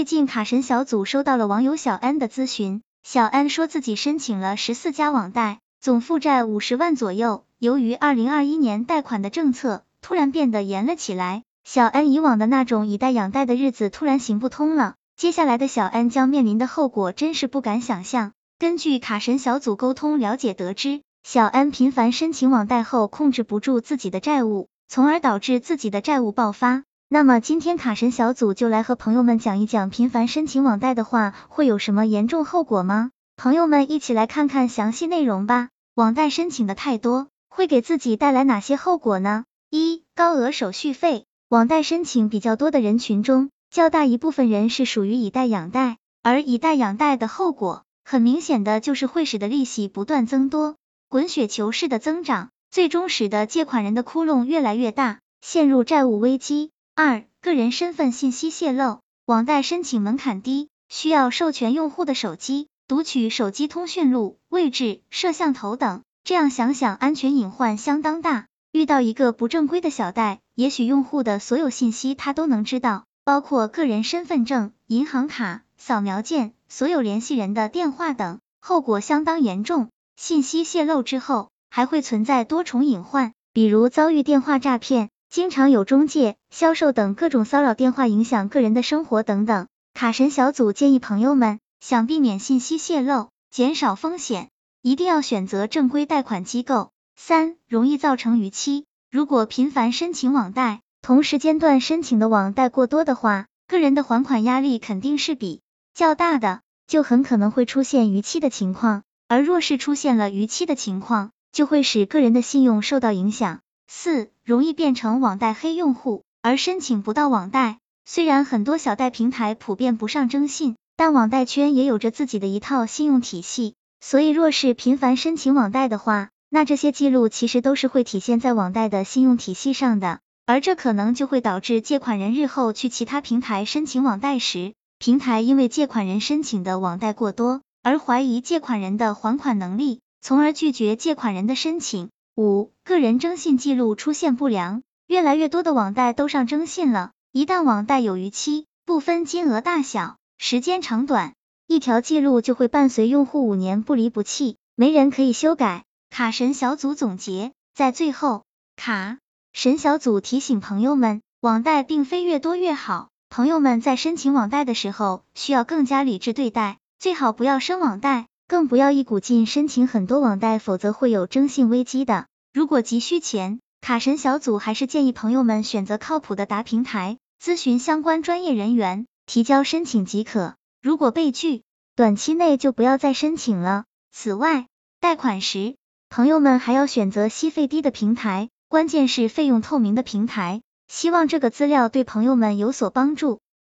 最近卡神小组收到了网友小安的咨询，小安说自己申请了十四家网贷，总负债五十万左右。由于二零二一年贷款的政策突然变得严了起来，小安以往的那种以贷养贷的日子突然行不通了。接下来的小安将面临的后果真是不敢想象。根据卡神小组沟通了解得知，小安频繁申请网贷后控制不住自己的债务，从而导致自己的债务爆发。那么今天卡神小组就来和朋友们讲一讲，频繁申请网贷的话会有什么严重后果吗？朋友们一起来看看详细内容吧。网贷申请的太多，会给自己带来哪些后果呢？一、高额手续费。网贷申请比较多的人群中，较大一部分人是属于以贷养贷，而以贷养贷的后果，很明显的就是会使得利息不断增多，滚雪球式的增长，最终使得借款人的窟窿越来越大，陷入债务危机。二、个人身份信息泄露，网贷申请门槛低，需要授权用户的手机，读取手机通讯录、位置、摄像头等，这样想想安全隐患相当大。遇到一个不正规的小贷，也许用户的所有信息他都能知道，包括个人身份证、银行卡、扫描件、所有联系人的电话等，后果相当严重。信息泄露之后，还会存在多重隐患，比如遭遇电话诈骗。经常有中介、销售等各种骚扰电话，影响个人的生活等等。卡神小组建议朋友们，想避免信息泄露，减少风险，一定要选择正规贷款机构。三、容易造成逾期。如果频繁申请网贷，同时间段申请的网贷过多的话，个人的还款压力肯定是比较大的，就很可能会出现逾期的情况。而若是出现了逾期的情况，就会使个人的信用受到影响。四、容易变成网贷黑用户，而申请不到网贷。虽然很多小贷平台普遍不上征信，但网贷圈也有着自己的一套信用体系，所以若是频繁申请网贷的话，那这些记录其实都是会体现在网贷的信用体系上的，而这可能就会导致借款人日后去其他平台申请网贷时，平台因为借款人申请的网贷过多，而怀疑借款人的还款能力，从而拒绝借款人的申请。五、个人征信记录出现不良，越来越多的网贷都上征信了，一旦网贷有逾期，不分金额大小、时间长短，一条记录就会伴随用户五年不离不弃，没人可以修改。卡神小组总结，在最后，卡神小组提醒朋友们，网贷并非越多越好，朋友们在申请网贷的时候，需要更加理智对待，最好不要生网贷。更不要一股劲申请很多网贷，否则会有征信危机的。如果急需钱，卡神小组还是建议朋友们选择靠谱的达平台，咨询相关专业人员，提交申请即可。如果被拒，短期内就不要再申请了。此外，贷款时，朋友们还要选择息费低的平台，关键是费用透明的平台。希望这个资料对朋友们有所帮助。